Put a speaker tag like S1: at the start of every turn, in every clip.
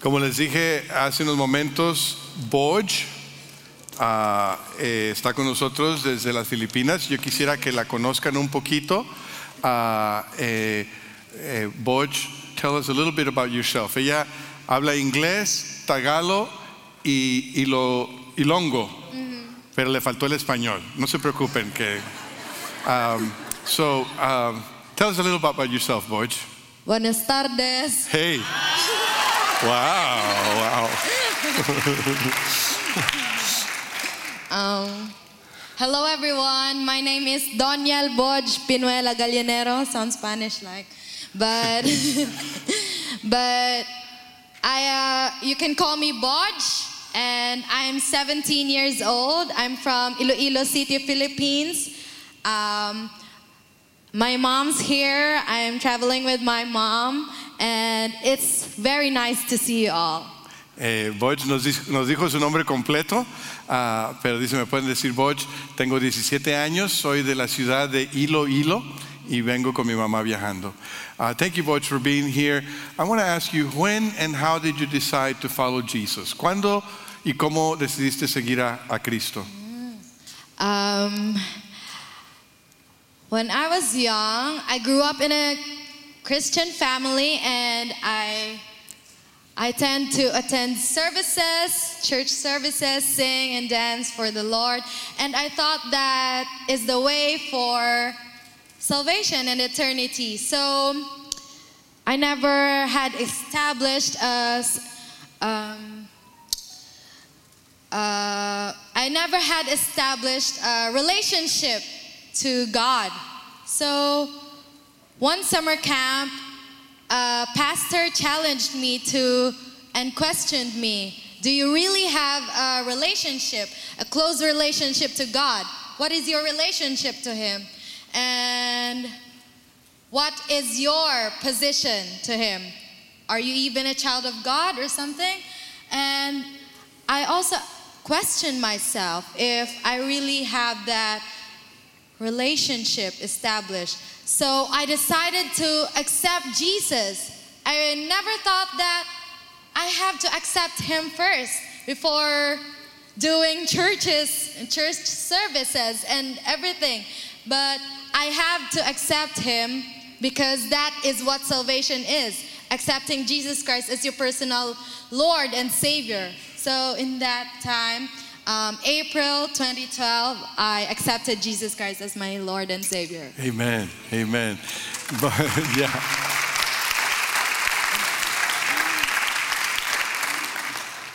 S1: Como les dije hace unos momentos, Boj ah, eh, está con nosotros desde las Filipinas. Yo quisiera que la conozcan un poquito. Ah, eh, eh, Boj, tell us a little bit about yourself. Ella habla inglés, tagalo y, y lo ilongo, pero le faltó el español. No se preocupen que. Um, so, um, tell us a little bit about yourself, Boj.
S2: Buenas tardes.
S1: Hey. Wow, wow.
S2: Um, hello, everyone. My name is Doniel Boj Pinuela Gallinero. Sounds Spanish like, but but I uh, you can call me Boj, and I'm 17 years old. I'm from Iloilo City, Philippines. Um, my mom's here. I am traveling with my mom, and it's very nice to see you all.
S1: Eh, Boj nos, nos dijo su nombre completo, ah, pero dice, me pueden decir Boj, tengo 17 años, soy de la ciudad de Hilo Hilo y vengo con mi mamá viajando. Uh, thank you, Boj, for being here. I want to ask you, when and how did you decide to follow Jesus? ¿Cuándo y cómo decidiste seguir a, a Cristo?
S2: Um, when I was young, I grew up in a Christian family, and I I tend to attend services, church services, sing and dance for the Lord, and I thought that is the way for salvation and eternity. So I never had established a s- um, uh, I never had established a relationship to God. So, one summer camp, a pastor challenged me to and questioned me Do you really have a relationship, a close relationship to God? What is your relationship to Him? And what is your position to Him? Are you even a child of God or something? And I also questioned myself if I really have that relationship established. So I decided to accept Jesus. I never thought that I have to accept him first before doing churches and church services and everything. But I have to accept him because that is what salvation is accepting Jesus Christ as your personal Lord and Savior. So, in that time, um, April 2012, I accepted Jesus Christ as my Lord and Savior.
S1: Amen, amen. But, yeah.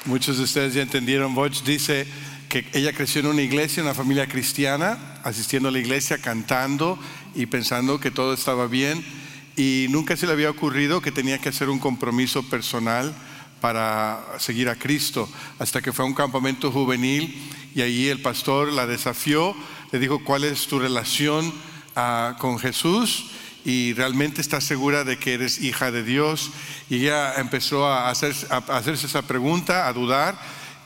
S1: Muchos de ustedes ya entendieron, Butch dice que ella creció en una iglesia, en una familia cristiana, asistiendo a la iglesia, cantando y pensando que todo estaba bien y nunca se le había ocurrido que tenía que hacer un compromiso personal para seguir a Cristo, hasta que fue a un campamento juvenil y ahí el pastor la desafió, le dijo, ¿cuál es tu relación ah, con Jesús? y realmente estás segura de que eres hija de Dios. Y ella empezó a, hacer, a hacerse esa pregunta, a dudar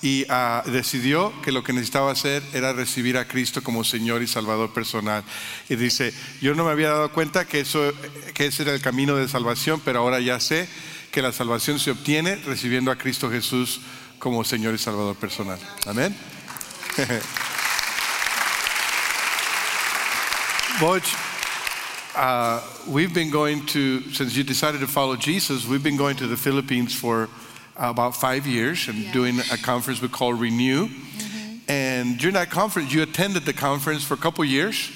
S1: y ah, decidió que lo que necesitaba hacer era recibir a Cristo como Señor y Salvador personal. Y dice, yo no me había dado cuenta que, eso, que ese era el camino de salvación, pero ahora ya sé que la salvación se obtiene recibiendo a Cristo Jesús como Señor y Salvador personal. Amén. Butch, uh, we've been going to, since you decided to follow Jesus, we've been going to the Philippines for about five years and
S2: Yeah.
S1: doing a conference we call Renew. And during that conference, you attended the conference for a couple years.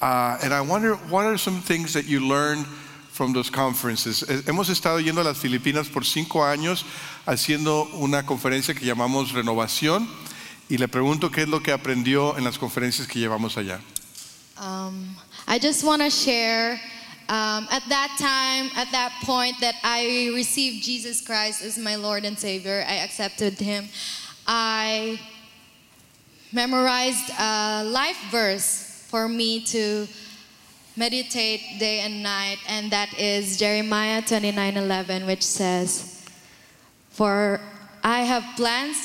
S1: Uh, and I wonder, what are some things that you learned from those conferences? Eh, Hemos estado yendo a las Filipinas por cinco años haciendo una conferencia que llamamos Renovación. Y le pregunto qué es lo que aprendió en las conferencias que llevamos allá.
S2: Um, I just want to share um, at that time, at that point that I received Jesus Christ as my Lord and Savior, I accepted Him. I memorized a life verse for me to meditate day and night, and that is Jeremiah 29:11, which says, "For I have plans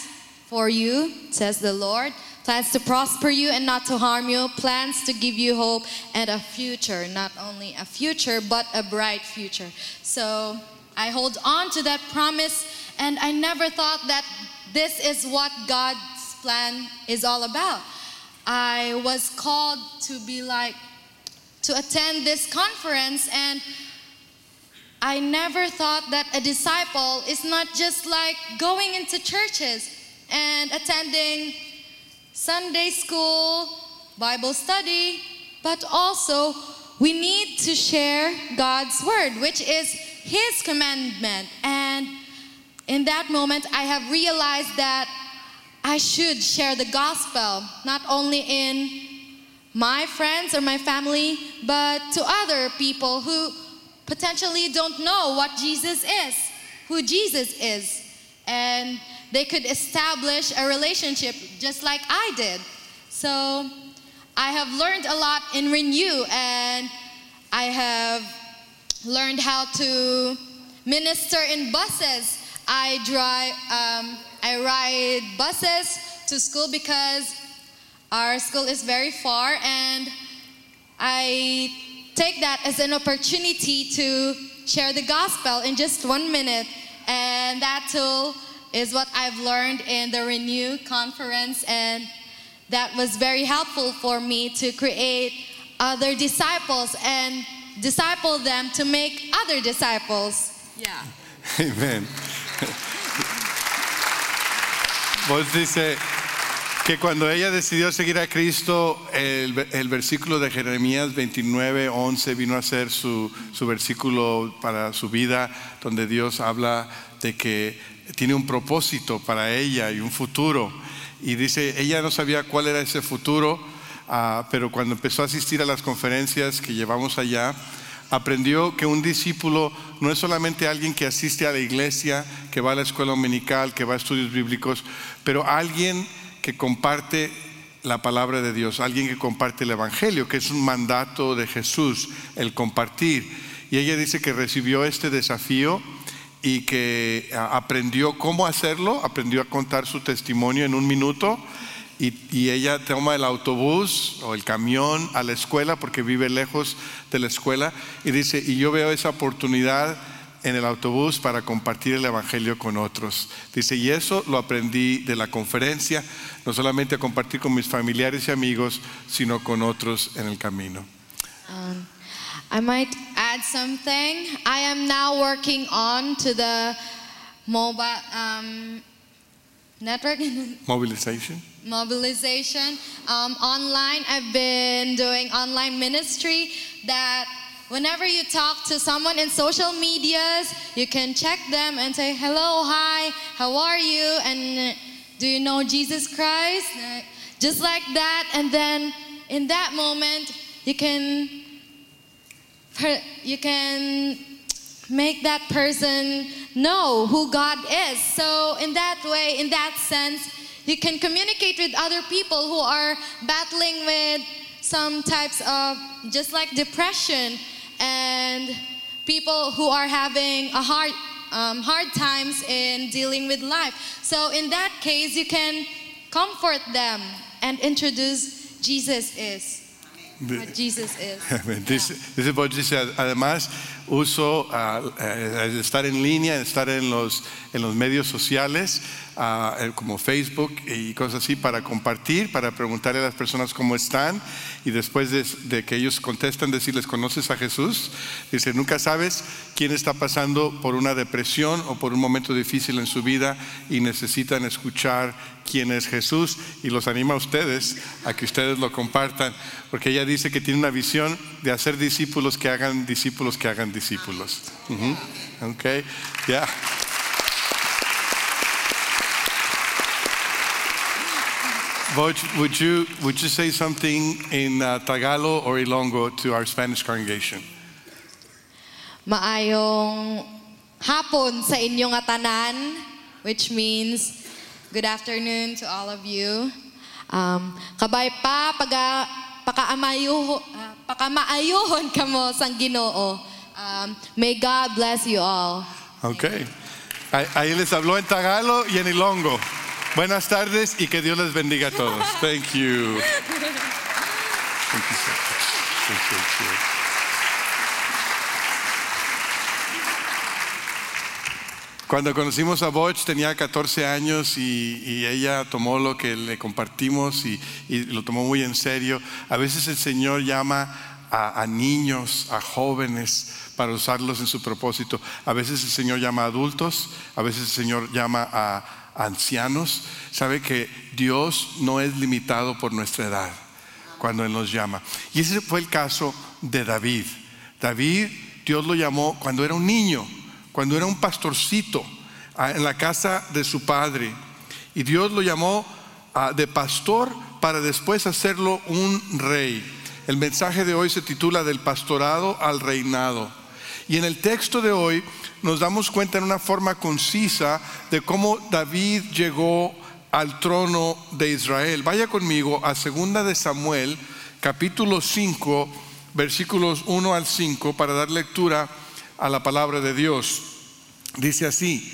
S2: for you," says the Lord, plans to prosper you and not to harm you, plans to give you hope and a future, not only a future, but a bright future. So I hold on to that promise and I never thought that this is what God's plan is all about. I was called to be like, to attend this conference, and I never thought that a disciple is not just like going into churches and attending Sunday school, Bible study, but also we need to share God's word, which is His commandment. And in that moment, I have realized that I should share the gospel, not only in my friends or my family, but to other people who potentially don't know what Jesus is, who Jesus is. And they could establish a relationship just like I did. So I have learned a lot in Renew, and I have learned how to minister in buses. I drive, um, I ride buses to school because our school is very far, and I take that as an opportunity to share the gospel in just one minute. And that tool is what I've learned in the Renew conference, and that was very helpful for me to create other disciples and disciple them to make other disciples. Yeah.
S1: Amen. Vos dice que cuando ella decidió seguir a Cristo, el, el versículo de Jeremías 29, 11 vino a ser su, su versículo para su vida, donde Dios habla de que tiene un propósito para ella y un futuro. Y dice, ella no sabía cuál era ese futuro, ah, pero cuando empezó a asistir a las conferencias que llevamos allá, aprendió que un discípulo no es solamente alguien que asiste a la iglesia, que va a la escuela dominical, que va a estudios bíblicos, pero alguien que comparte la palabra de Dios, alguien que comparte el Evangelio, que es un mandato de Jesús, el compartir. Y ella dice que recibió este desafío y que aprendió cómo hacerlo, aprendió a contar su testimonio en un minuto y ella toma el autobús o el camión a la escuela porque vive lejos de la escuela y dice, y yo veo esa oportunidad en el autobús para compartir el Evangelio con otros. Dice, y eso lo aprendí de la conferencia, no solamente a compartir con mis familiares y amigos, sino con otros en el camino.
S2: Um, I might add something. I am now working on to the mobile um, network
S1: Mobilization.
S2: mobilization um, online. I've been doing online ministry that whenever you talk to someone in social medias, you can check them and say, hello, hi, how are you? And uh, do you know Jesus Christ? Uh, Just like that. And then in that moment, you can, you can make that person know who God is. So, in that way, in that sense, you can communicate with other people who are battling with some types of just like depression and people who are having a hard um, hard times in dealing with life. So in that case, you can comfort them and introduce Jesus is what Jesus is.
S1: Dice, dice Boch, dice, además uso ah, eh, estar en línea, estar en los, en los medios sociales eh, como Facebook y cosas así para compartir, para preguntarle a las personas cómo están y después de, de que ellos contestan decirles, ¿conoces a Jesús? Dice, nunca sabes quién está pasando por una depresión o por un momento difícil en su vida y necesitan escuchar quién es Jesús y los anima a ustedes a que ustedes lo compartan, porque ella dice que tiene una visión de hacer discípulos que hagan discípulos que hagan discípulos. Ujú. Ok, ya. Voch, would you, would you say something in uh, Tagalog or Ilonggo to our Spanish congregation?
S2: Maayong hapon sa inyong atanan, which means good afternoon to all of you. Um, kabay pa, paga, pakaamayo, ah, pakamaayuhon kamo sang ginoo. Um, may God bless you all.
S1: Ok. Ahí- les habló en Tagalog y en Ilongo. Buenas tardes y que Dios les bendiga a todos. Thank you. Thank you so much. Appreciate you. Cuando conocimos a Boch tenía 14 años y, y ella tomó lo que le compartimos y, y lo tomó muy en serio. A veces el Señor llama a, niños, a jóvenes, para usarlos en su propósito. A veces el Señor llama a adultos, a veces el Señor llama a ancianos. Sabe que Dios no es limitado por nuestra edad cuando Él nos llama. Y ese fue el caso de David. David, Dios lo llamó cuando era un niño, cuando era un pastorcito en la casa de su padre. Y Dios lo llamó de pastor para después hacerlo un rey. El mensaje de hoy se titula Del pastorado al reinado. Y en el texto de hoy nos damos cuenta en una forma concisa de cómo David llegó al trono de Israel. Vaya conmigo a segunda de Samuel, capítulo 5, versículos 1 al 5 para dar lectura a la palabra de Dios. Dice así: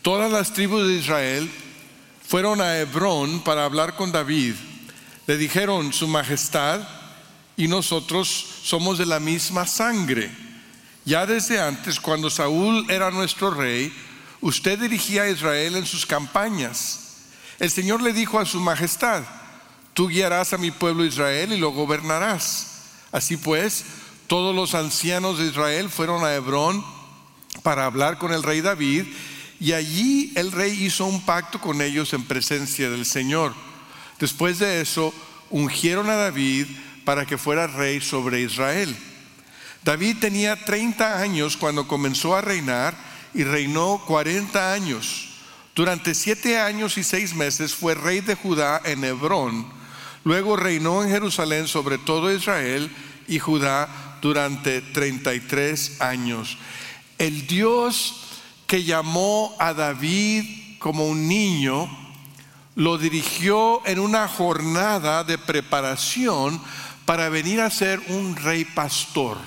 S1: Todas las tribus de Israel fueron a Hebrón para hablar con David. Le dijeron, "Su majestad y nosotros somos de la misma sangre." Ya desde antes, cuando Saúl era nuestro rey, usted dirigía a Israel en sus campañas. El Señor le dijo a su majestad, tú guiarás a mi pueblo Israel y lo gobernarás. Así pues, todos los ancianos de Israel fueron a Hebrón para hablar con el rey David y allí el rey hizo un pacto con ellos en presencia del Señor. Después de eso, ungieron a David para que fuera rey sobre Israel. David tenía 30 años cuando comenzó a reinar y reinó 40 años. Durante siete años y seis meses fue rey de Judá en Hebrón. Luego reinó en Jerusalén sobre todo Israel y Judá durante 33 años. El Dios que llamó a David como un niño, lo dirigió en una jornada de preparación para venir a ser un rey pastor.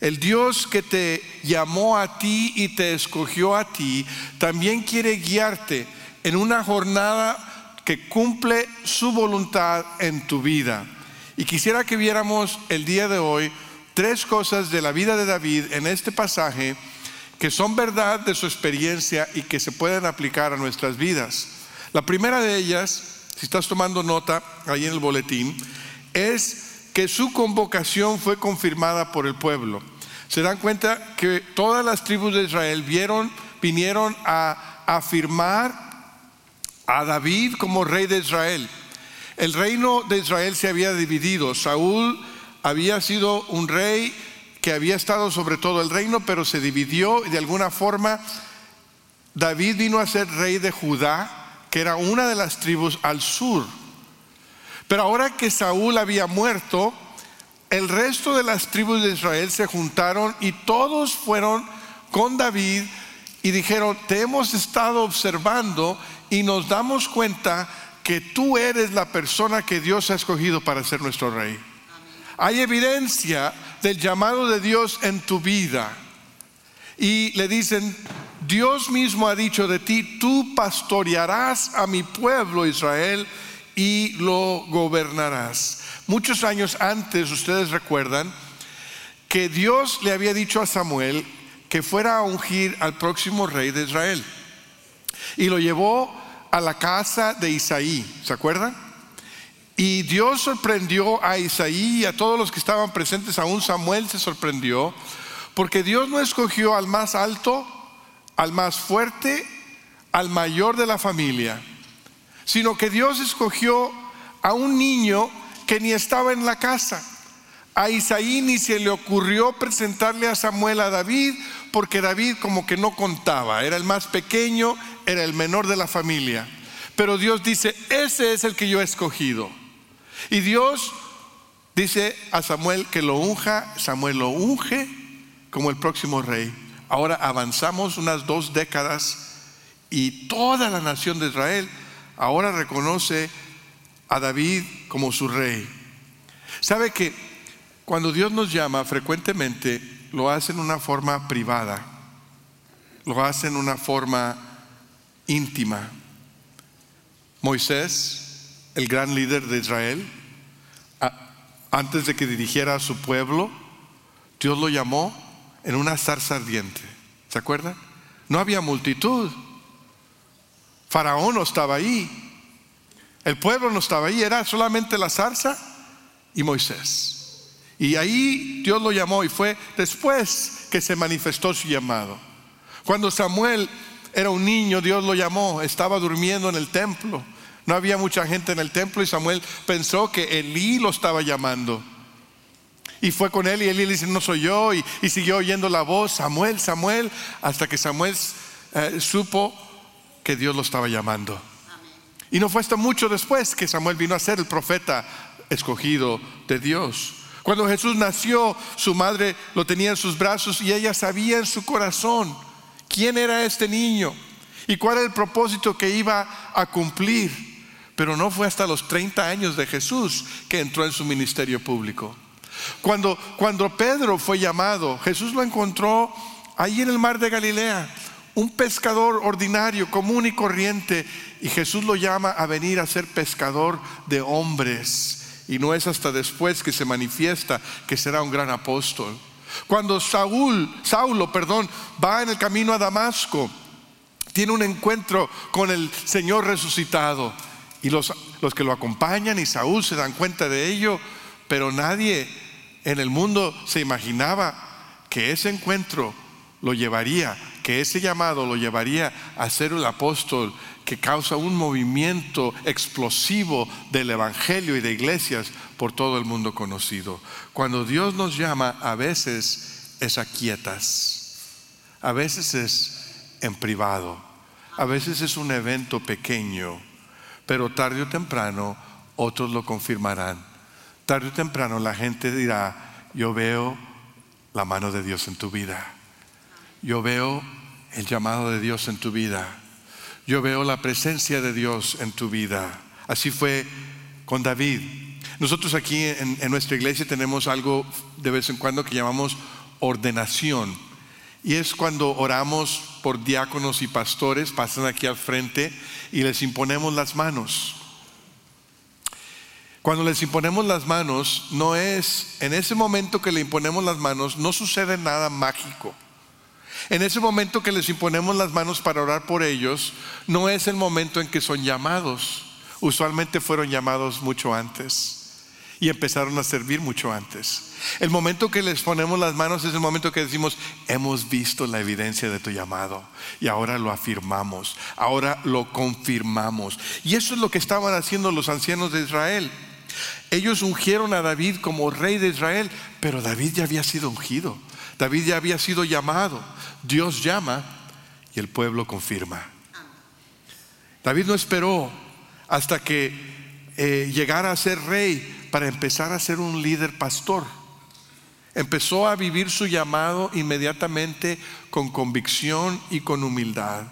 S1: El Dios que te llamó a ti y te escogió a ti, también quiere guiarte en una jornada que cumple su voluntad en tu vida. Y quisiera que viéramos el día de hoy tres cosas de la vida de David en este pasaje que son verdad de su experiencia y que se pueden aplicar a nuestras vidas. La primera de ellas, si estás tomando nota ahí en el boletín, es que su convocación fue confirmada por el pueblo. Se dan cuenta que todas las tribus de Israel vinieron a afirmar a David como rey de Israel. El reino de Israel se había dividido. Saúl había sido un rey que había estado sobre todo el reino, pero se dividió y de alguna forma David vino a ser rey de Judá, que era una de las tribus al sur. Pero ahora que Saúl había muerto, el resto de las tribus de Israel se juntaron y todos fueron con David y dijeron, te hemos estado observando y nos damos cuenta que tú eres la persona que Dios ha escogido para ser nuestro rey. Hay evidencia del llamado de Dios en tu vida. Y le dicen, Dios mismo ha dicho de ti, tú pastorearás a mi pueblo Israel y lo gobernarás. Muchos años antes, ustedes recuerdan, que Dios le había dicho a Samuel que fuera a ungir al próximo rey de Israel. Y lo llevó a la casa de Isaí, ¿se acuerdan? Y Dios sorprendió a Isaí y a todos los que estaban presentes, aún Samuel se sorprendió, porque Dios no escogió al más alto, al más fuerte, al mayor de la familia sino que Dios escogió a un niño que ni estaba en la casa. A Isaí ni se le ocurrió presentarle a Samuel a David, porque David como que no contaba, era el más pequeño, era el menor de la familia. Pero Dios dice, ese es el que yo he escogido. Y Dios dice a Samuel que lo unja, Samuel lo unge como el próximo rey. Ahora avanzamos unas dos décadas y toda la nación de Israel ahora reconoce a David como su rey. ¿Sabe que cuando Dios nos llama frecuentemente lo hace en una forma privada, lo hace en una forma íntima? Moisés, el gran líder de Israel, antes de que dirigiera a su pueblo, Dios lo llamó en una zarza ardiente. ¿Se acuerdan? no había multitud. Faraón no estaba ahí. El pueblo no estaba ahí, era solamente la zarza y Moisés. Y ahí Dios lo llamó y fue después que se manifestó su llamado. Cuando Samuel era un niño, Dios lo llamó, estaba durmiendo en el templo. No había mucha gente en el templo y Samuel pensó que Elí lo estaba llamando. Y fue con él y Elí le dice, no soy yo. Y, siguió oyendo la voz, Samuel, Samuel, hasta que Samuel eh, supo que Dios lo estaba llamando. Y no fue hasta mucho después que Samuel vino a ser el profeta escogido de Dios. Cuando Jesús nació, su madre lo tenía en sus brazos y ella sabía en su corazón quién era este niño y cuál era el propósito que iba a cumplir. Pero no fue hasta los 30 años de Jesús que entró en su ministerio público. Cuando, cuando Pedro fue llamado, Jesús lo encontró ahí en el mar de Galilea, un pescador ordinario, común y corriente, y Jesús lo llama a venir a ser pescador de hombres. Y no es hasta después que se manifiesta que será un gran apóstol. Cuando Saúl, Saulo, perdón, va en el camino a Damasco, tiene un encuentro con el Señor resucitado. Y los, los que lo acompañan y Saúl se dan cuenta de ello, pero nadie en el mundo se imaginaba que ese encuentro lo llevaría, que ese llamado lo llevaría a ser el apóstol que causa un movimiento explosivo del Evangelio y de iglesias por todo el mundo conocido. Cuando Dios nos llama, a veces es a quietas, a veces es en privado, a veces es un evento pequeño, pero tarde o temprano otros lo confirmarán. Tarde o temprano la gente dirá, yo veo la mano de Dios en tu vida, yo veo el llamado de Dios en tu vida yo veo la presencia de Dios en tu vida. Así fue con David. Nosotros aquí en, nuestra iglesia tenemos algo de vez en cuando que llamamos ordenación. Y es cuando oramos por diáconos y pastores, pasan aquí al frente y les imponemos las manos. Cuando les imponemos las manos, no es, en ese momento que le imponemos las manos, no sucede nada mágico. En ese momento que les imponemos las manos para orar por ellos, no es el momento en que son llamados. Usualmente fueron llamados mucho antes y empezaron a servir mucho antes. El momento que les ponemos las manos es el momento que decimos, hemos visto la evidencia de tu llamado y ahora lo afirmamos, ahora lo confirmamos. Y eso es lo que estaban haciendo los ancianos de Israel. Ellos ungieron a David como rey de Israel, pero David ya había sido ungido. David ya había sido llamado. Dios llama y el pueblo confirma. David no esperó hasta que eh, llegara a ser rey para empezar a ser un líder pastor. Empezó a vivir su llamado inmediatamente con convicción y con humildad.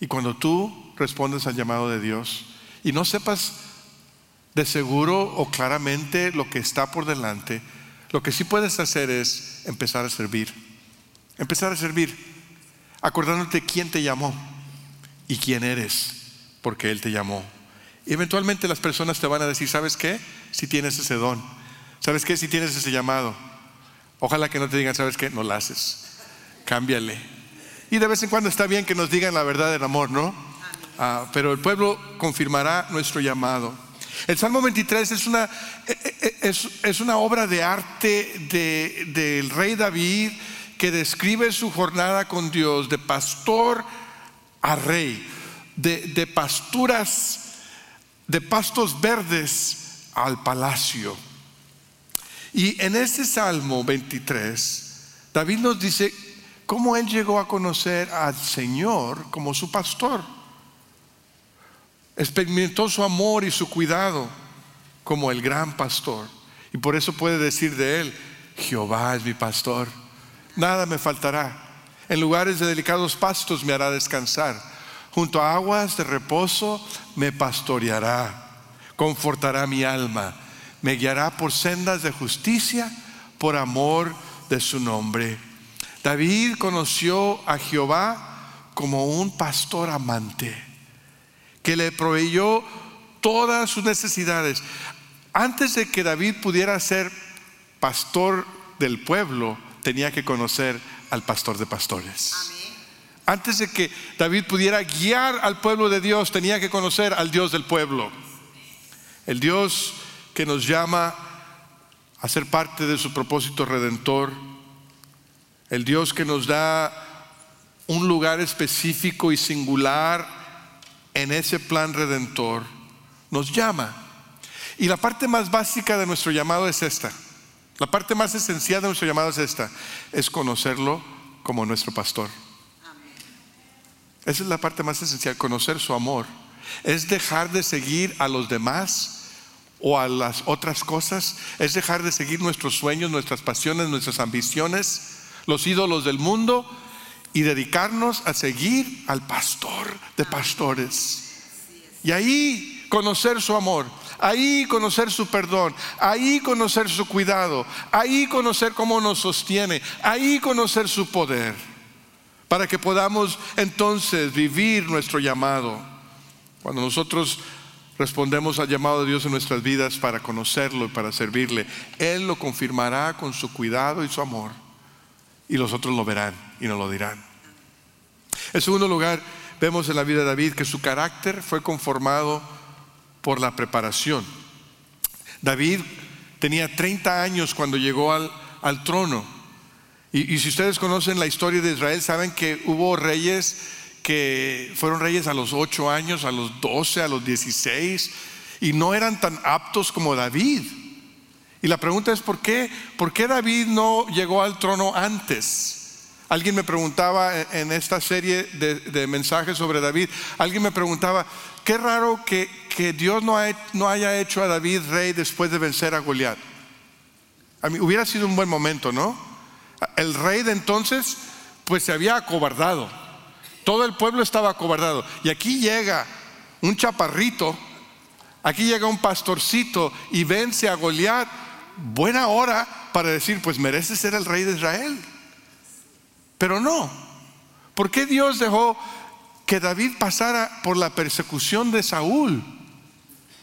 S1: Y cuando tú respondes al llamado de Dios y no sepas de seguro o claramente lo que está por delante, lo que sí puedes hacer es empezar a servir. Empezar a servir, acordándote quién te llamó y quién eres, porque Él te llamó. Y eventualmente las personas te van a decir, ¿sabes qué? Si tienes ese don, ¿sabes qué? Si tienes ese llamado. Ojalá que no te digan, ¿sabes qué? No lo haces. Cámbiale. Y de vez en cuando está bien que nos digan la verdad del amor, ¿no? Ah, pero el pueblo confirmará nuestro llamado. El Salmo 23 es una, eh, eh, es, es una obra de arte del rey David que describe su jornada con Dios de pastor a rey, de, pasturas, de pastos verdes al palacio. Y en este Salmo 23, David nos dice cómo él llegó a conocer al Señor como su pastor. Experimentó su amor y su cuidado como el gran pastor. Y por eso puede decir de él, Jehová es mi pastor nada me faltará. En lugares de delicados pastos me hará descansar. Junto a aguas de reposo me pastoreará. Confortará mi alma. Me guiará por sendas de justicia por amor de su nombre. David conoció a Jehová como un pastor amante que le proveyó todas sus necesidades. Antes de que David pudiera ser pastor del pueblo, tenía que conocer al pastor de pastores. Antes de que David pudiera guiar al pueblo de Dios, tenía que conocer al Dios del pueblo. El Dios que nos llama a ser parte de su propósito redentor. El Dios que nos da un lugar específico y singular en ese plan redentor. Nos llama. Y la parte más básica de nuestro llamado es esta. La parte más esencial de nuestro llamado es esta. Es conocerlo como nuestro pastor. Esa es la parte más esencial, conocer su amor. Es dejar de seguir a los demás o a las otras cosas. Es dejar de seguir nuestros sueños, nuestras pasiones, nuestras ambiciones, los ídolos del mundo y dedicarnos a seguir al pastor de pastores. Y ahí conocer su amor, ahí conocer su perdón, ahí conocer su cuidado, ahí conocer cómo nos sostiene, ahí conocer su poder, para que podamos entonces vivir nuestro llamado. Cuando nosotros respondemos al llamado de Dios en nuestras vidas para conocerlo y para servirle, Él lo confirmará con su cuidado y su amor. Y los otros lo verán y nos lo dirán. En segundo lugar, vemos en la vida de David que su carácter fue conformado por la preparación. David tenía 30 años cuando llegó al, al trono. Y, si ustedes conocen la historia de Israel, saben que hubo reyes que fueron reyes a los 8 años, a los 12, a los 16, y no eran tan aptos como David. Y la pregunta es, ¿por qué? ¿Por qué David no llegó al trono antes? Alguien me preguntaba en esta serie de, mensajes sobre David, alguien me preguntaba, qué raro que, Dios no, no, haya hecho a David rey después de vencer a Goliat. A mí hubiera sido un buen momento, ¿no? El rey de entonces, pues se había acobardado. Todo el pueblo estaba acobardado. Y aquí llega un chaparrito, aquí llega un pastorcito y vence a Goliat. Buena hora para decir, pues merece ser el rey de Israel. Pero no. ¿Por qué Dios dejó que David pasara por la persecución de Saúl?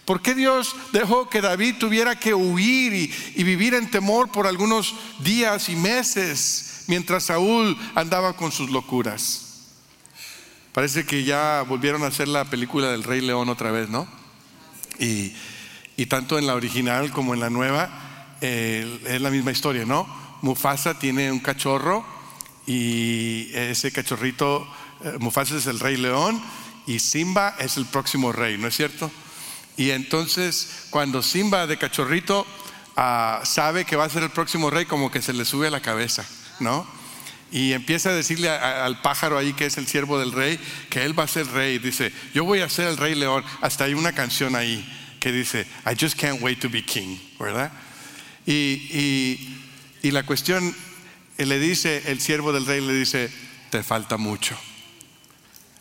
S1: ¿Por qué Dios dejó que David tuviera que huir y, vivir en temor por algunos días y meses mientras Saúl andaba con sus locuras? Parece que ya volvieron a hacer la película del Rey León otra vez, ¿no? Y, tanto en la original como en la nueva eh, es la misma historia, ¿no? Mufasa tiene un cachorro y ese cachorrito, eh, Mufasa es el Rey León y Simba es el próximo rey, ¿no es cierto? Y entonces cuando Simba de cachorrito ah, sabe que va a ser el próximo rey, como que se le sube a la cabeza, ¿no? y empieza a decirle al pájaro ahí que es el siervo del rey que él va a ser rey. Dice, yo voy a ser el rey león. Hasta hay una canción ahí que dice, I just can't wait to be king, ¿verdad? Y, y, la cuestión, le dice, el siervo del rey le dice, te falta mucho.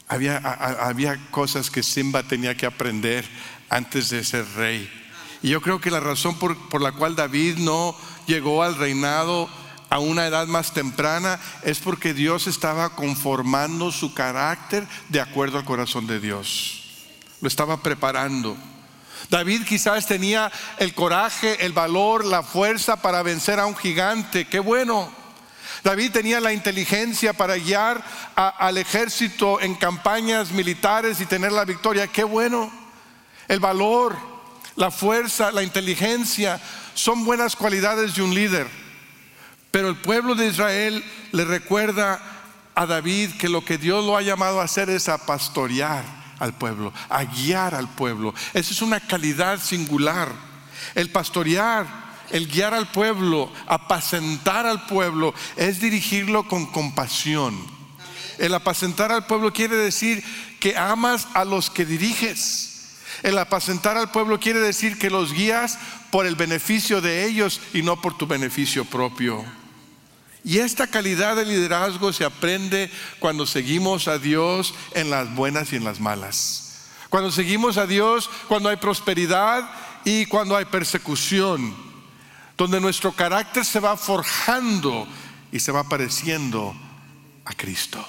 S1: Había, había cosas que Simba tenía que aprender antes de ser rey. Y yo creo que la razón por, por la cual David no llegó al reinado a una edad más temprana es porque Dios estaba conformando su carácter de acuerdo al corazón de Dios. Lo estaba preparando. David quizás tenía el coraje, el valor, la fuerza para vencer a un gigante. Qué bueno. David tenía la inteligencia para guiar al ejército en campañas militares y tener la victoria. Qué bueno. El valor, la fuerza, la inteligencia son buenas cualidades de un líder. Pero el pueblo de Israel le recuerda a David que lo que Dios lo ha llamado a hacer es a pastorear al pueblo, a guiar al pueblo. Esa es una calidad singular. El pastorear, el guiar al pueblo, apacentar al pueblo, es dirigirlo con compasión. El apacentar al pueblo quiere decir que amas a los que diriges. El apacentar al pueblo quiere decir que los guías por el beneficio de ellos y no por tu beneficio propio. Y esta calidad de liderazgo se aprende cuando seguimos a Dios en las buenas y en las malas. Cuando seguimos a Dios cuando hay prosperidad y cuando hay persecución. Donde nuestro carácter se va forjando y se va pareciendo a Cristo.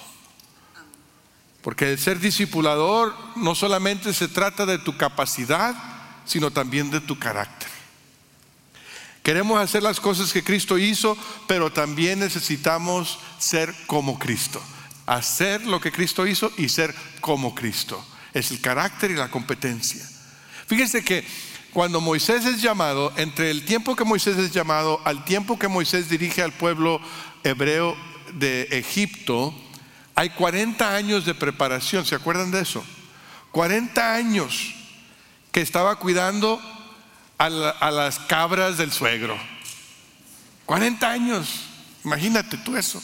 S1: Porque el ser discipulador no solamente se trata de tu capacidad, sino también de tu carácter. Queremos hacer las cosas que Cristo hizo, pero también necesitamos ser como Cristo. hacer lo que Cristo hizo y ser como Cristo. Es el carácter y la competencia. Fíjense que cuando Moisés es llamado, entre el tiempo que Moisés es llamado al tiempo que Moisés dirige al pueblo hebreo de Egipto, hay 40 años de preparación, ¿se acuerdan de eso? 40 años que estaba cuidando a, las cabras del suegro. 40 años, imagínate tú eso.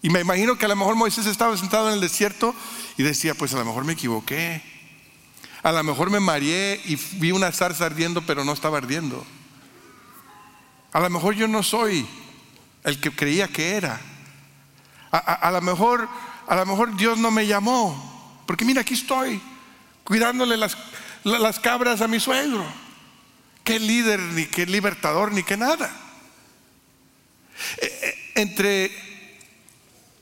S1: Y me imagino que a lo mejor Moisés estaba sentado en el desierto y decía, pues a lo mejor me equivoqué. A lo mejor me mareé y vi una zarza ardiendo, pero no estaba ardiendo. A lo mejor yo no soy el que creía que era. A, lo mejor, a lo mejor Dios no me llamó, porque mira, aquí estoy, cuidándole las, las cabras a mi suegro. Qué líder, ni qué libertador, ni qué nada. Eh, eh, entre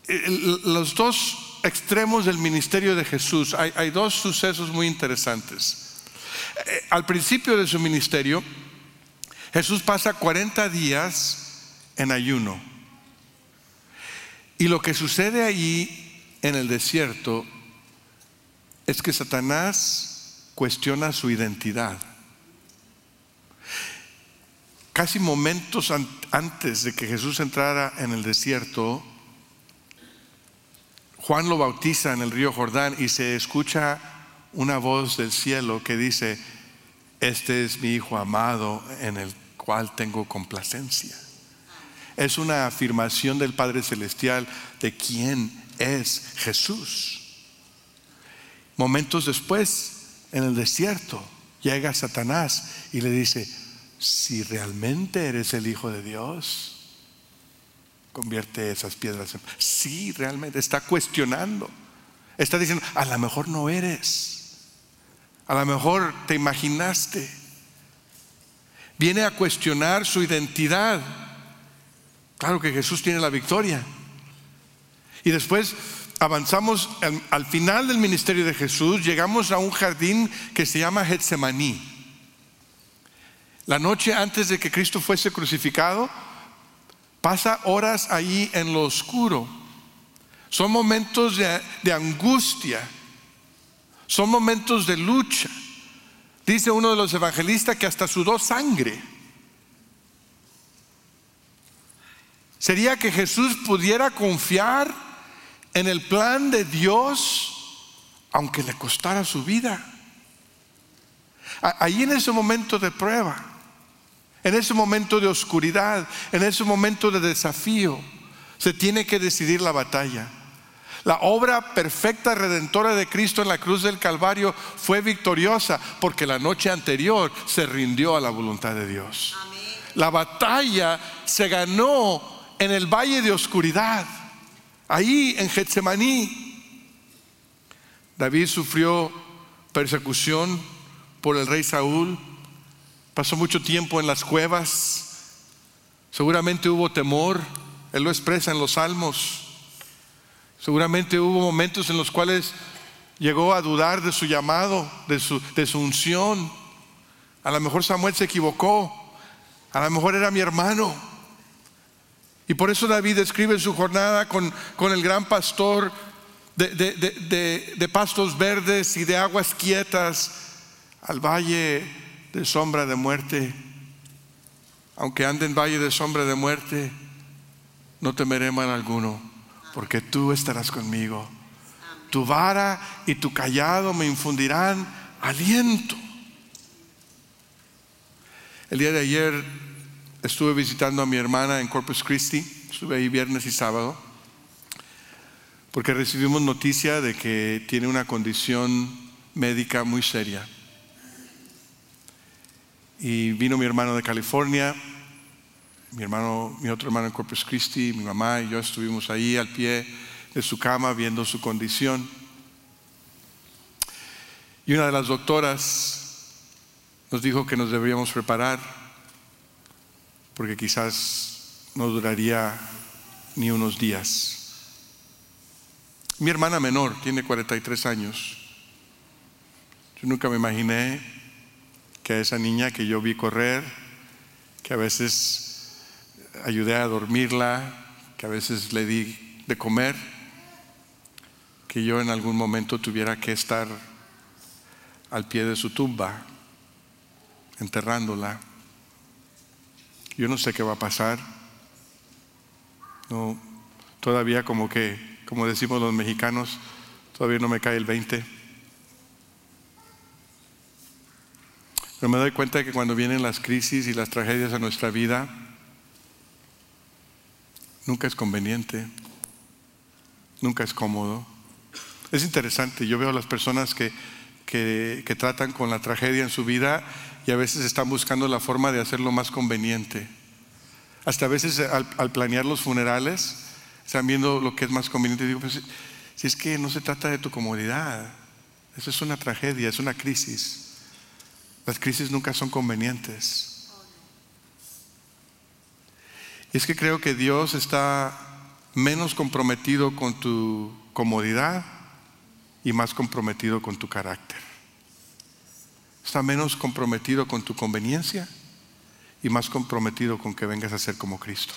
S1: eh, los dos extremos del ministerio de Jesús hay, dos sucesos muy interesantes. Al principio de su ministerio, Jesús pasa 40 días en ayuno. Y lo que sucede allí en el desierto es que Satanás cuestiona su identidad. Casi momentos antes de que Jesús entrara en el desierto, Juan lo bautiza en el río Jordán y se escucha una voz del cielo que dice, este es mi Hijo amado en el cual tengo complacencia. Es una afirmación del Padre Celestial de quién es Jesús. Momentos después, en el desierto, llega Satanás y le dice, si realmente eres el Hijo de Dios, convierte esas piedras en... Sí, realmente, está cuestionando. Está diciendo, a lo mejor no eres. A lo mejor te imaginaste. Viene a cuestionar su identidad. Claro que Jesús tiene la victoria. Y después avanzamos al, final del ministerio de Jesús, llegamos a un jardín que se llama Getsemaní. La noche antes de que Cristo fuese crucificado, pasa horas ahí en lo oscuro. Son momentos de, angustia, son momentos de lucha. Dice uno de los evangelistas que hasta sudó sangre. Sería que Jesús pudiera confiar en el plan de Dios, aunque le costara su vida. Ahí en ese momento de prueba, en ese momento de oscuridad, en ese momento de desafío, se tiene que decidir la batalla. La obra perfecta redentora de Cristo en la cruz del Calvario fue victoriosa porque la noche anterior se rindió a la voluntad de Dios. La batalla se ganó en el valle de oscuridad, ahí en Getsemaní. David sufrió persecución por el rey Saúl Pasó mucho tiempo en las cuevas. Seguramente hubo temor. Él lo expresa en los salmos. Seguramente hubo momentos en los cuales llegó a dudar de su llamado, de su, de su unción. A lo mejor Samuel se equivocó. A lo mejor era mi hermano. Y por eso David escribe en su jornada con, con el gran pastor de, de, de pastos verdes y de aguas quietas al valle de sombra de muerte, aunque ande en valle de sombra de muerte, no temeré mal alguno, porque tú estarás conmigo. Tu vara y tu callado me infundirán aliento. El día de ayer estuve visitando a mi hermana en Corpus Christi, estuve ahí viernes y sábado, porque recibimos noticia de que tiene una condición médica muy seria. Y vino mi hermano de California, mi hermano, mi otro hermano en Corpus Christi, mi mamá y yo estuvimos ahí al pie de su cama viendo su condición. Y una de las doctoras nos dijo que nos deberíamos preparar porque quizás no duraría ni unos días. Mi hermana menor tiene 43 años. Yo nunca me imaginé que a esa niña que yo vi correr, que a veces ayudé a dormirla, que a veces le di de comer, que yo en algún momento tuviera que estar al pie de su tumba, enterrándola. Yo no sé qué va a pasar. No, todavía como que, como decimos los mexicanos, todavía no me cae el 20. Pero me doy cuenta que cuando vienen las crisis y las tragedias a nuestra vida, nunca es conveniente, nunca es cómodo. Es interesante, yo veo a las personas que, que, tratan con la tragedia en su vida y a veces están buscando la forma de hacerlo más conveniente. Hasta a veces al, planear los funerales, están viendo lo que es más conveniente. Digo, pues, si es que no se trata de tu comodidad, eso es una tragedia, es una crisis. Las crisis nunca son convenientes. Y es que creo que Dios está menos comprometido con tu comodidad y más comprometido con tu carácter. Está menos comprometido con tu conveniencia y más comprometido con que vengas a ser como Cristo.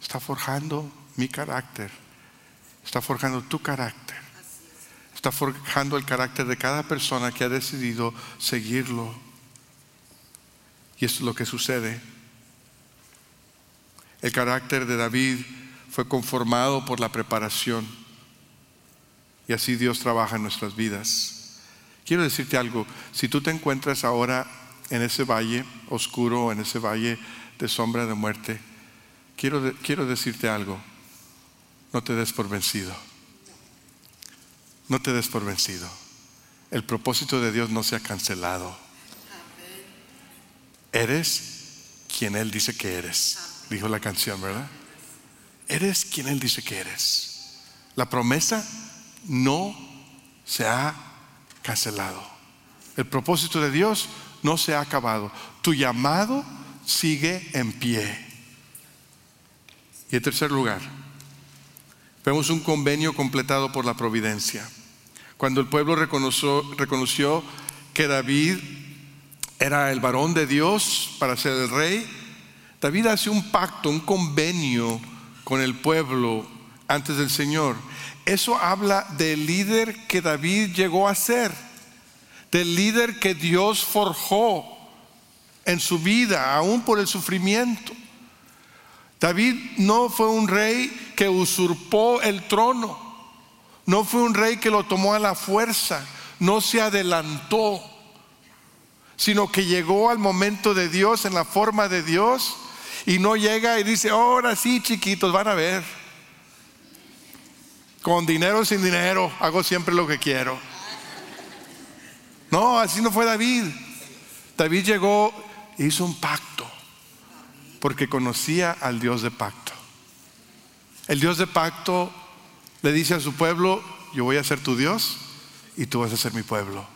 S1: Está forjando mi carácter. Está forjando tu carácter está forjando el carácter de cada persona que ha decidido seguirlo. Y esto es lo que sucede. El carácter de David fue conformado por la preparación. Y así Dios trabaja en nuestras vidas. Quiero decirte algo, si tú te encuentras ahora en ese valle oscuro, en ese valle de sombra de muerte, quiero, quiero decirte algo, no te des por vencido. No te des por vencido. El propósito de Dios no se ha cancelado. Eres quien Él dice que eres, dijo la canción, ¿verdad? Eres quien Él dice que eres. La promesa no se ha cancelado. El propósito de Dios no se ha acabado. Tu llamado sigue en pie. Y en tercer lugar, vemos un convenio completado por la providencia. Cuando el pueblo reconoció, que David era el varón de Dios para ser el rey, David hace un pacto, un convenio con el pueblo antes del Señor. Eso habla del líder que David llegó a ser, del líder que Dios forjó en su vida, aún por el sufrimiento. David no fue un rey que usurpó el trono. No fue un rey que lo tomó a la fuerza, no se adelantó, sino que llegó al momento de Dios en la forma de Dios y no llega y dice, ahora sí chiquitos, van a ver. Con dinero o sin dinero, hago siempre lo que quiero. No, así no fue David. David llegó e hizo un pacto, porque conocía al Dios de pacto. El Dios de pacto le dice a su pueblo, yo voy a ser tu Dios y tú vas a ser mi pueblo.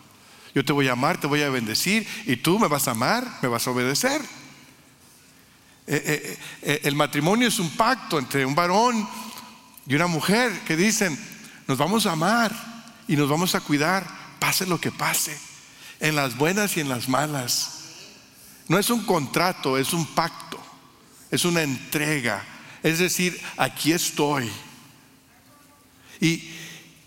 S1: Yo te voy a amar, te voy a bendecir y tú me vas a amar, me vas a obedecer. Eh, eh, eh, el matrimonio es un pacto entre un varón y una mujer que dicen, nos vamos a amar y nos vamos a cuidar, pase lo que pase, en las buenas y en las malas. No es un contrato, es un pacto, es una entrega. Es decir, aquí estoy y,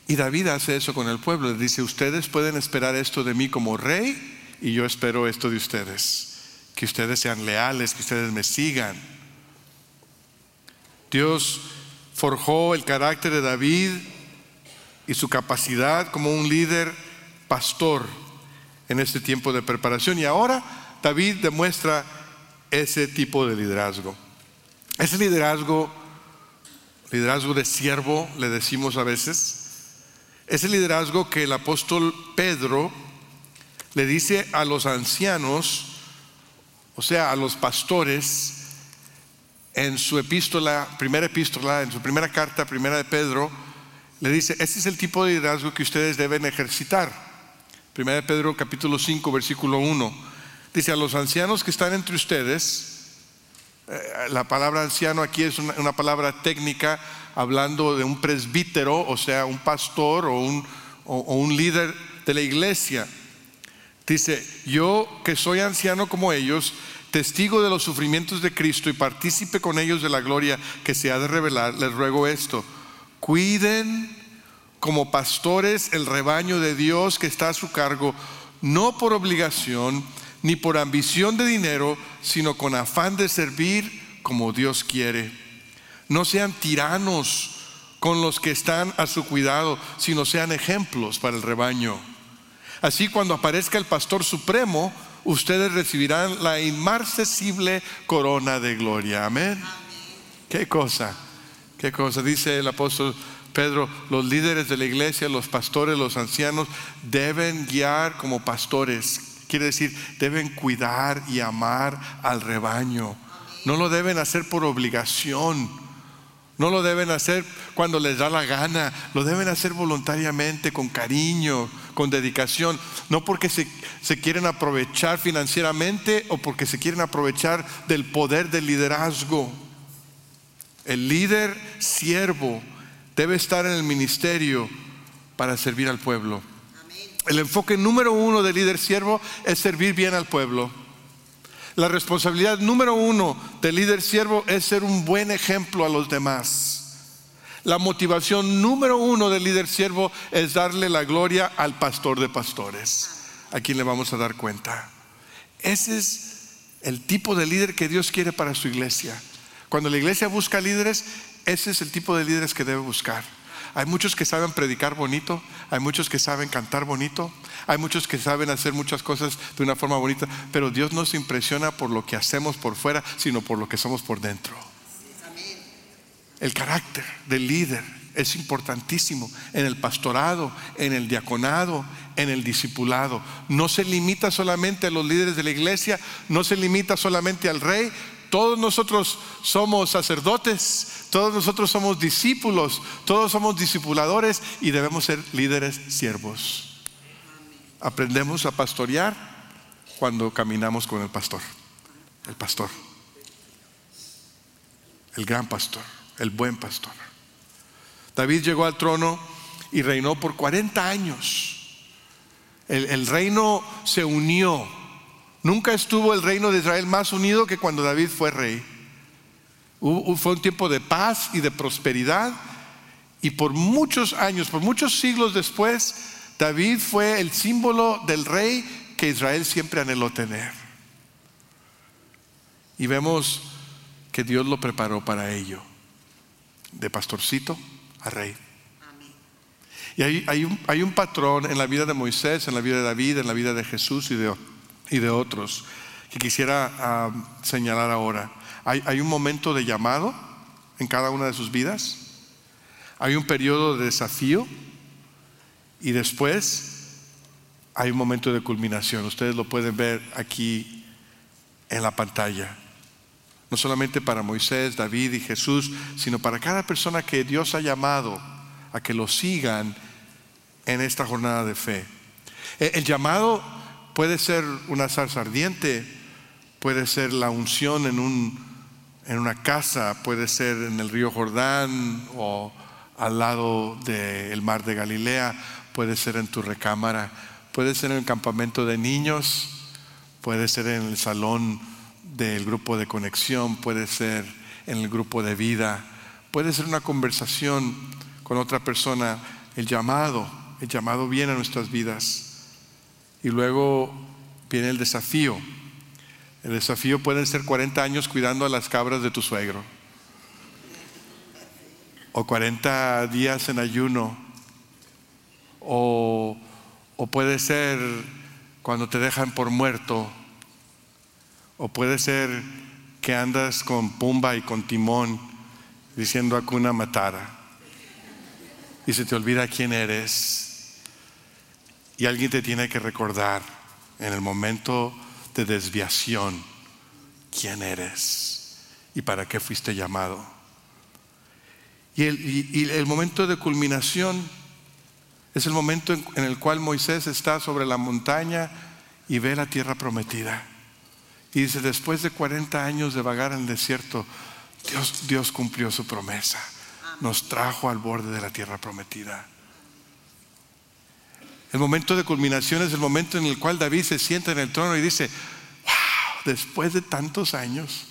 S1: David hace eso con el pueblo. Dice, ustedes pueden esperar esto de mí como rey y yo espero esto de ustedes. Que ustedes sean leales, que ustedes me sigan. Dios forjó el carácter de David y su capacidad como un líder pastor en este tiempo de preparación. Y ahora David demuestra ese tipo de liderazgo. Ese liderazgo liderazgo de siervo, le decimos a veces, es el liderazgo que el apóstol Pedro le dice a los ancianos, o sea, a los pastores, en su epístola, primera epístola, en su primera carta, primera de Pedro, le dice, este es el tipo de liderazgo que ustedes deben ejercitar. Primera de Pedro capítulo 5, versículo 1. Dice, a los ancianos que están entre ustedes, la palabra anciano aquí es una, palabra técnica hablando de un presbítero, o sea, un pastor o un, o un líder de la iglesia. Dice, yo que soy anciano como ellos, testigo de los sufrimientos de Cristo y partícipe con ellos de la gloria que se ha de revelar, les ruego esto, cuiden como pastores el rebaño de Dios que está a su cargo, no por obligación ni por ambición de dinero, sino con afán de servir como Dios quiere. No sean tiranos con los que están a su cuidado, sino sean ejemplos para el rebaño. Así cuando aparezca el pastor supremo, ustedes recibirán la inmarcesible corona de gloria. Amén. ¿Qué cosa? ¿Qué cosa? Dice el apóstol Pedro, los líderes de la iglesia, los pastores, los ancianos, deben guiar como pastores. Quiere decir, deben cuidar y amar al rebaño. No lo deben hacer por obligación. No lo deben hacer cuando les da la gana. Lo deben hacer voluntariamente, con cariño, con dedicación. No porque se, se quieren aprovechar financieramente o porque se quieren aprovechar del poder del liderazgo. El líder siervo debe estar en el ministerio para servir al pueblo. El enfoque número uno del líder siervo es servir bien al pueblo. La responsabilidad número uno del líder siervo es ser un buen ejemplo a los demás. La motivación número uno del líder siervo es darle la gloria al pastor de pastores, a quien le vamos a dar cuenta. Ese es el tipo de líder que Dios quiere para su iglesia. Cuando la iglesia busca líderes, ese es el tipo de líderes que debe buscar. Hay muchos que saben predicar bonito, hay muchos que saben cantar bonito, hay muchos que saben hacer muchas cosas de una forma bonita, pero Dios no se impresiona por lo que hacemos por fuera, sino por lo que somos por dentro. El carácter del líder es importantísimo en el pastorado, en el diaconado, en el discipulado. No se limita solamente a los líderes de la iglesia, no se limita solamente al rey, todos nosotros somos sacerdotes, todos nosotros somos discípulos, todos somos discipuladores y debemos ser líderes siervos. Aprendemos a pastorear cuando caminamos con el pastor, el pastor, el gran pastor, el buen pastor. David llegó al trono y reinó por 40 años. El, el reino se unió Nunca estuvo el reino de Israel más unido que cuando David fue rey. fue un tiempo de paz y de prosperidad. Y por muchos años, por muchos siglos después, David fue el símbolo del rey que Israel siempre anheló tener. Y vemos que Dios lo preparó para ello, de pastorcito a rey. Y hay, un, hay un patrón en la vida de Moisés, en la vida de David, en la vida de Jesús y de y de otros que quisiera ah, señalar ahora. Hay, hay un momento de llamado en cada una de sus vidas, hay un periodo de desafío y después hay un momento de culminación. Ustedes lo pueden ver aquí en la pantalla. No solamente para Moisés, David y Jesús, sino para cada persona que Dios ha llamado a que lo sigan en esta jornada de fe. El llamado Puede ser una salsa ardiente, puede ser la unción en, un, en una casa, puede ser en el río Jordán o al lado del mar de Galilea, puede ser en tu recámara, puede ser en el campamento de niños, puede ser en el salón del grupo de conexión, puede ser en el grupo de vida, puede ser una conversación con otra persona, el llamado, el llamado viene a nuestras vidas. Y luego viene el desafío. El desafío pueden ser 40 años cuidando a las cabras de tu suegro. O 40 días en ayuno. O, o puede ser cuando te dejan por muerto. O puede ser que andas con pumba y con timón diciendo a Cuna Matara. Y se te olvida quién eres y alguien te tiene que recordar en el momento de desviación quién eres y para qué fuiste llamado. Y el, momento de culminación es el momento en, en el cual Moisés está sobre la montaña y ve la tierra prometida. Y dice, después de 40 años de vagar en el desierto, Dios, Dios cumplió su promesa. Nos trajo al borde de la tierra prometida. El momento de culminación es el momento en el cual David se sienta en el trono y dice, wow, después de tantos años,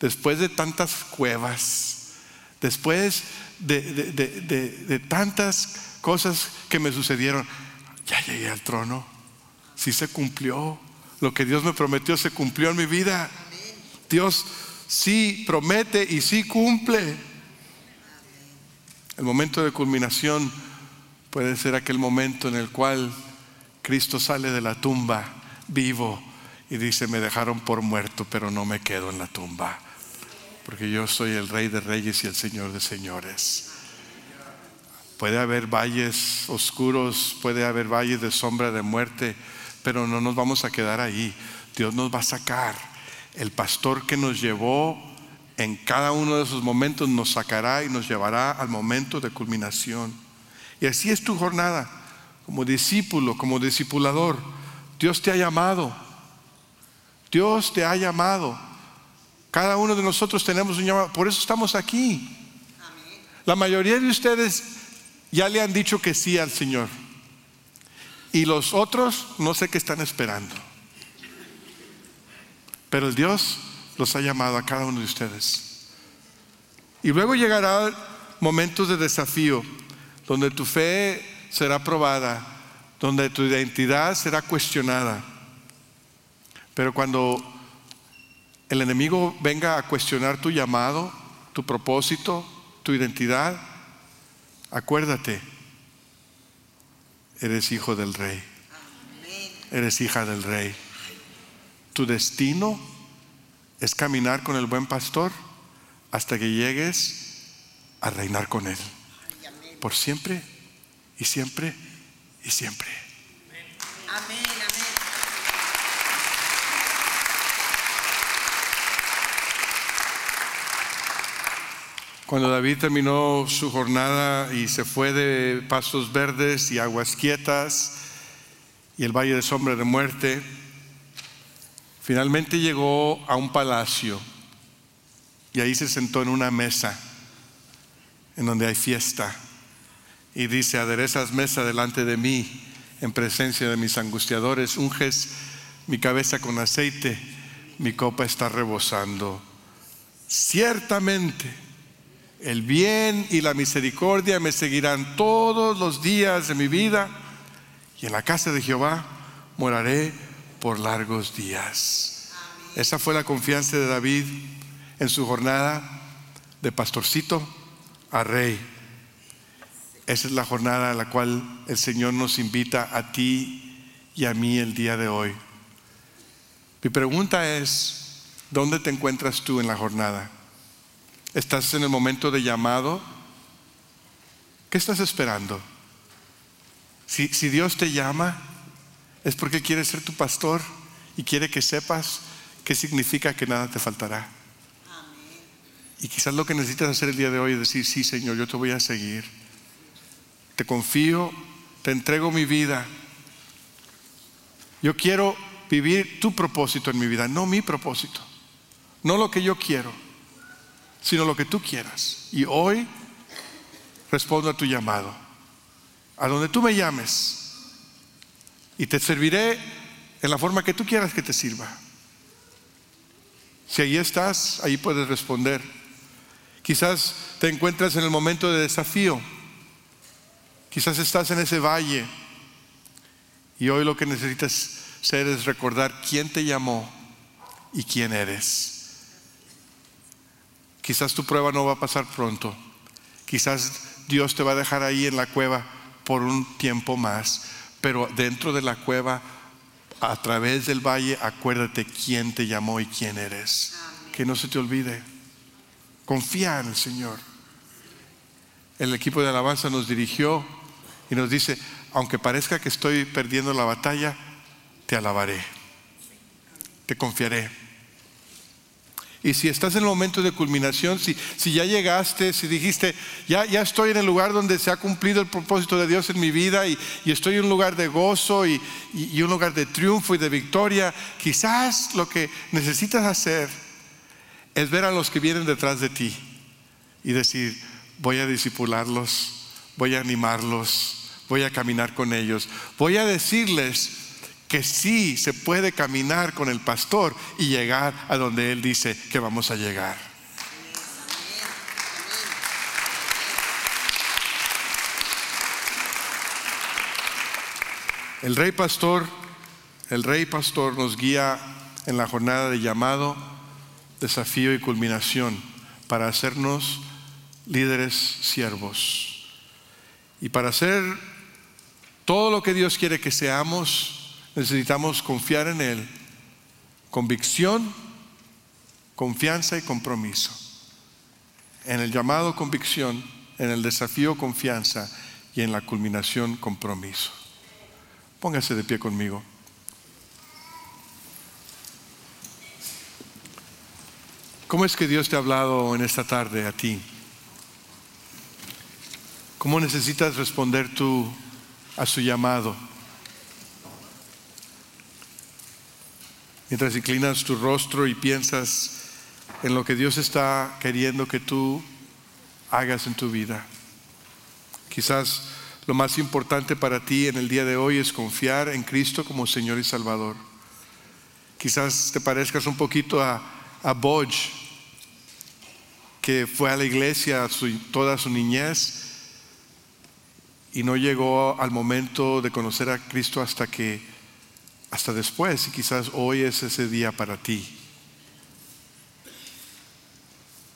S1: después de tantas cuevas, después de, tantas cosas que me sucedieron, ya llegué al trono, sí se cumplió, lo que Dios me prometió se cumplió en mi vida. Dios sí promete y sí cumple. El momento de culminación puede ser aquel momento en el cual Cristo sale de la tumba vivo y dice, me dejaron por muerto, pero no me quedo en la tumba, porque yo soy el rey de reyes y el señor de señores. Puede haber valles oscuros, puede haber valles de sombra de muerte, pero no nos vamos a quedar ahí. Dios nos va a sacar. El pastor que nos llevó en cada uno de esos momentos nos sacará y nos llevará al momento de culminación. Y así es tu jornada, como discípulo, como discipulador. Dios te ha llamado. Dios te ha llamado. Cada uno de nosotros tenemos un llamado. Por eso estamos aquí. La mayoría de ustedes ya le han dicho que sí al Señor. Y los otros no sé qué están esperando. Pero el Dios los ha llamado a cada uno de ustedes. Y luego llegará momentos de desafío, donde tu fe será probada, donde tu identidad será cuestionada. Pero cuando el enemigo venga a cuestionar tu llamado, tu propósito, tu identidad, acuérdate, eres hijo del rey, eres hija del rey. Tu destino es caminar con el buen pastor hasta que llegues a reinar con él. Por siempre y siempre y siempre. Amén, amén. Cuando David terminó su jornada y se fue de pastos verdes y aguas quietas y el valle de sombra de muerte, Finalmente llegó a un palacio y ahí se sentó en una mesa en donde hay fiesta. Y dice, aderezas mesa delante de mí en presencia de mis angustiadores, unges mi cabeza con aceite, mi copa está rebosando. Ciertamente el bien y la misericordia me seguirán todos los días de mi vida y en la casa de Jehová moraré por largos días. Esa fue la confianza de David en su jornada de pastorcito a rey. Esa es la jornada a la cual el Señor nos invita a ti y a mí el día de hoy. Mi pregunta es, ¿dónde te encuentras tú en la jornada? ¿Estás en el momento de llamado? ¿Qué estás esperando? Si, si Dios te llama, es porque quiere ser tu pastor y quiere que sepas qué significa que nada te faltará. Y quizás lo que necesitas hacer el día de hoy es decir, sí Señor, yo te voy a seguir. Te confío, te entrego mi vida. Yo quiero vivir tu propósito en mi vida, no mi propósito. No lo que yo quiero, sino lo que tú quieras. Y hoy respondo a tu llamado. A donde tú me llames, y te serviré en la forma que tú quieras que te sirva. Si ahí estás, ahí puedes responder. Quizás te encuentras en el momento de desafío. Quizás estás en ese valle y hoy lo que necesitas ser es recordar quién te llamó y quién eres. Quizás tu prueba no va a pasar pronto. Quizás Dios te va a dejar ahí en la cueva por un tiempo más pero dentro de la cueva, a través del valle, acuérdate quién te llamó y quién eres. Que no se te olvide. Confía en el Señor. El equipo de alabanza nos dirigió y nos dice, aunque parezca que estoy perdiendo la batalla, te alabaré, te confiaré. Y si estás en el momento de culminación, si, si ya llegaste, si dijiste, ya, ya estoy en el lugar donde se ha cumplido el propósito de Dios en mi vida y, estoy en un lugar de gozo y, y, un lugar de triunfo y de victoria, quizás lo que necesitas hacer es ver a los que vienen detrás de ti y decir, voy a disipularlos, voy a animarlos, voy a caminar con ellos, voy a decirles que sí se puede caminar con el pastor y llegar a donde Él dice que vamos a llegar. El rey pastor, el rey pastor nos guía en la jornada de llamado, desafío y culminación para hacernos líderes siervos. Y para hacer todo lo que Dios quiere que seamos, necesitamos confiar en Él. Convicción, confianza y compromiso. En el llamado convicción, en el desafío confianza y en la culminación compromiso. Póngase de pie conmigo. ¿Cómo es que Dios te ha hablado en esta tarde a ti? ¿Cómo necesitas responder tú a su llamado? Mientras inclinas tu rostro y piensas en lo que Dios está queriendo que tú hagas en tu vida. Quizás lo más importante para ti en el día de hoy es confiar en Cristo como Señor y Salvador. Quizás te parezcas un poquito a a Bodge, que fue a la iglesia toda su niñez y no llegó al momento de conocer a Cristo hasta que, hasta después, y quizás hoy es ese día para ti,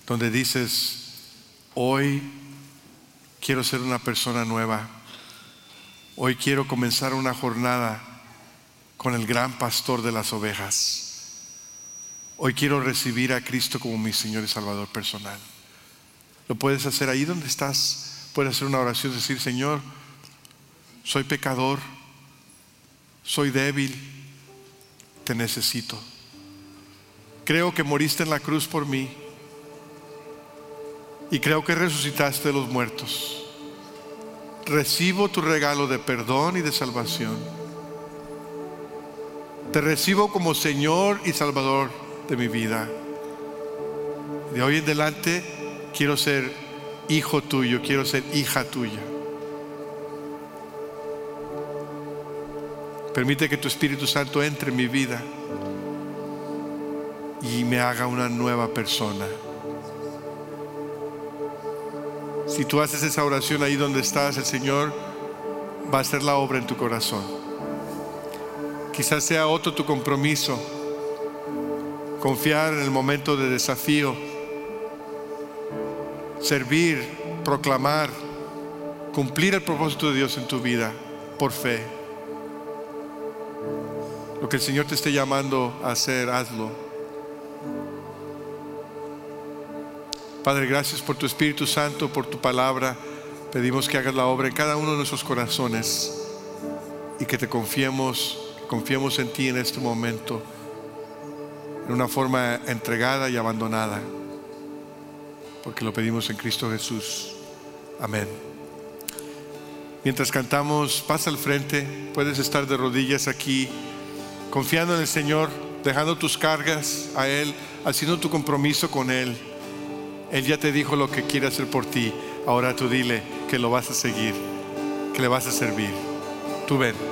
S1: donde dices, hoy quiero ser una persona nueva, hoy quiero comenzar una jornada con el gran pastor de las ovejas. Hoy quiero recibir a Cristo como mi Señor y Salvador personal. Lo puedes hacer ahí donde estás. Puedes hacer una oración, decir, Señor, soy pecador, soy débil, te necesito. Creo que moriste en la cruz por mí y creo que resucitaste de los muertos. Recibo tu regalo de perdón y de salvación. Te recibo como Señor y Salvador de mi vida. De hoy en adelante quiero ser hijo tuyo, quiero ser hija tuya. Permite que tu Espíritu Santo entre en mi vida y me haga una nueva persona. Si tú haces esa oración ahí donde estás, el Señor va a hacer la obra en tu corazón. Quizás sea otro tu compromiso confiar en el momento de desafío, servir, proclamar, cumplir el propósito de Dios en tu vida por fe. Lo que el Señor te esté llamando a hacer, hazlo. Padre, gracias por tu Espíritu Santo, por tu palabra. Pedimos que hagas la obra en cada uno de nuestros corazones y que te confiemos, confiemos en ti en este momento de una forma entregada y abandonada, porque lo pedimos en Cristo Jesús. Amén. Mientras cantamos, pasa al frente, puedes estar de rodillas aquí, confiando en el Señor, dejando tus cargas a Él, haciendo tu compromiso con Él. Él ya te dijo lo que quiere hacer por ti, ahora tú dile que lo vas a seguir, que le vas a servir. Tú ven.